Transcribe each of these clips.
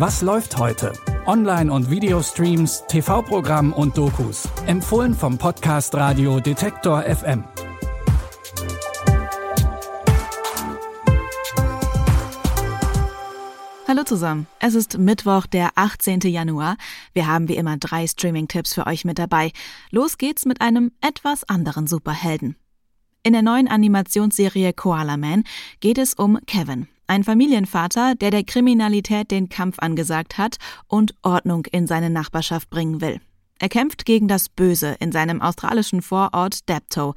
Was läuft heute? Online- und Videostreams, TV-Programm und Dokus. Empfohlen vom Podcast Radio Detektor FM. Hallo zusammen. Es ist Mittwoch, der 18. Januar. Wir haben wie immer drei Streaming-Tipps für euch mit dabei. Los geht's mit einem etwas anderen Superhelden. In der neuen Animationsserie Koala Man geht es um Kevin, ein Familienvater, der der Kriminalität den Kampf angesagt hat und Ordnung in seine Nachbarschaft bringen will. Er kämpft gegen das Böse in seinem australischen Vorort Dapto.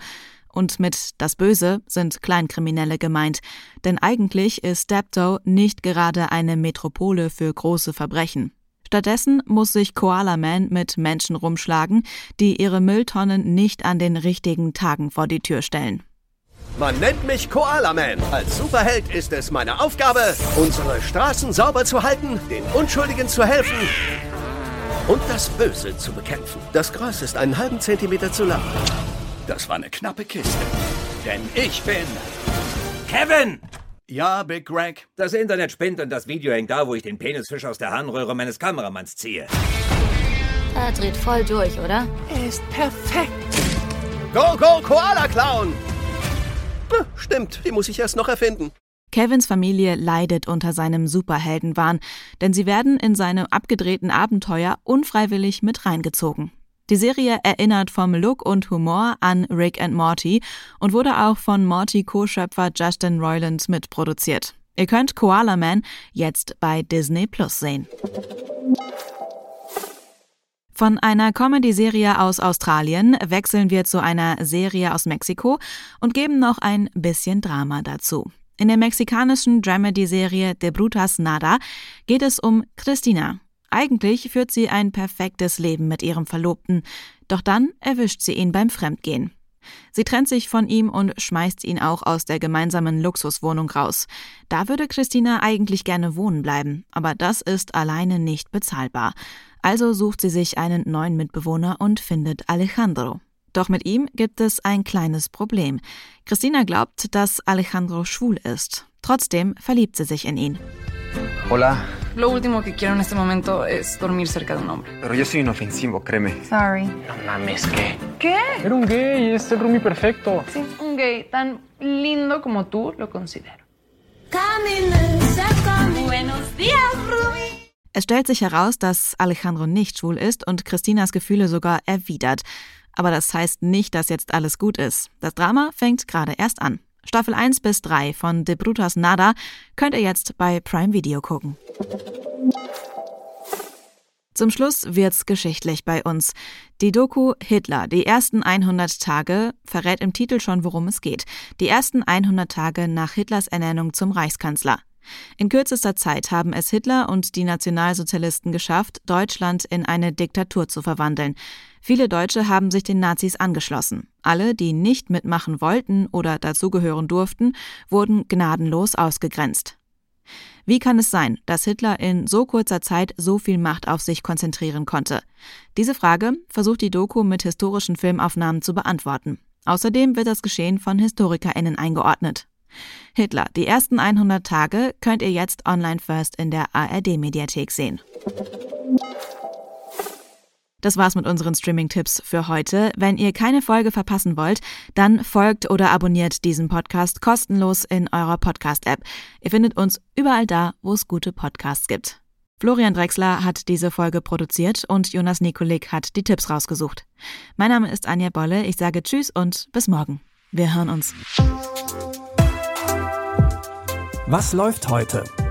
Und mit das Böse sind Kleinkriminelle gemeint, denn eigentlich ist Dapto nicht gerade eine Metropole für große Verbrechen. Stattdessen muss sich Koala Man mit Menschen rumschlagen, die ihre Mülltonnen nicht an den richtigen Tagen vor die Tür stellen. Man nennt mich Koala Man. Als Superheld ist es meine Aufgabe, unsere Straßen sauber zu halten, den Unschuldigen zu helfen und das Böse zu bekämpfen. Das Gras ist einen halben Zentimeter zu lang. Das war eine knappe Kiste. Denn ich bin Kevin! Ja, Big Greg. Das Internet spinnt und das Video hängt da, wo ich den Penisfisch aus der Harnröhre meines Kameramanns ziehe. Er dreht voll durch, oder? Er ist perfekt. Go, go, Koala Clown! Stimmt, die muss ich erst noch erfinden. Kevins Familie leidet unter seinem Superheldenwahn, denn sie werden in seine abgedrehten Abenteuer unfreiwillig mit reingezogen. Die Serie erinnert vom Look und Humor an Rick and Morty und wurde auch von Morty Co-Schöpfer Justin Roiland mitproduziert. Ihr könnt Koala Man jetzt bei Disney Plus sehen. Von einer Comedy-Serie aus Australien wechseln wir zu einer Serie aus Mexiko und geben noch ein bisschen Drama dazu. In der mexikanischen Dramedy-Serie De Brutas Nada geht es um Christina. Eigentlich führt sie ein perfektes Leben mit ihrem Verlobten, doch dann erwischt sie ihn beim Fremdgehen. Sie trennt sich von ihm und schmeißt ihn auch aus der gemeinsamen Luxuswohnung raus. Da würde Christina eigentlich gerne wohnen bleiben, aber das ist alleine nicht bezahlbar. Also sucht sie sich einen neuen Mitbewohner und findet Alejandro. Doch mit ihm gibt es ein kleines Problem. Christina glaubt, dass Alejandro schwul ist. Trotzdem verliebt sie sich in ihn. Hola, Lo último que quiero en este momento es dormir cerca de un hombre. pero yo soy inofensivo, créeme. Sorry. No mames, ¿qué? ¿Qué? Era un gay, es el roomie perfecto. Sí, un gay tan lindo como tú lo considero. Buenos días, Ruby. Es stellt sich heraus, dass Alejandro nicht schwul ist und Christinas Gefühle sogar erwidert. Aber das heißt nicht, dass jetzt alles gut ist. Das Drama fängt gerade erst an. Staffel 1 bis 3 von De Brutas Nada könnt ihr jetzt bei Prime Video gucken. Zum Schluss wird's geschichtlich bei uns. Die Doku Hitler, die ersten 100 Tage, verrät im Titel schon, worum es geht. Die ersten 100 Tage nach Hitlers Ernennung zum Reichskanzler. In kürzester Zeit haben es Hitler und die Nationalsozialisten geschafft, Deutschland in eine Diktatur zu verwandeln. Viele Deutsche haben sich den Nazis angeschlossen. Alle, die nicht mitmachen wollten oder dazugehören durften, wurden gnadenlos ausgegrenzt. Wie kann es sein, dass Hitler in so kurzer Zeit so viel Macht auf sich konzentrieren konnte? Diese Frage versucht die Doku mit historischen Filmaufnahmen zu beantworten. Außerdem wird das Geschehen von HistorikerInnen eingeordnet. Hitler, die ersten 100 Tage könnt ihr jetzt online first in der ARD-Mediathek sehen. Das war's mit unseren Streaming-Tipps für heute. Wenn ihr keine Folge verpassen wollt, dann folgt oder abonniert diesen Podcast kostenlos in eurer Podcast-App. Ihr findet uns überall da, wo es gute Podcasts gibt. Florian Drexler hat diese Folge produziert und Jonas Nikolik hat die Tipps rausgesucht. Mein Name ist Anja Bolle. Ich sage Tschüss und bis morgen. Wir hören uns. Was läuft heute?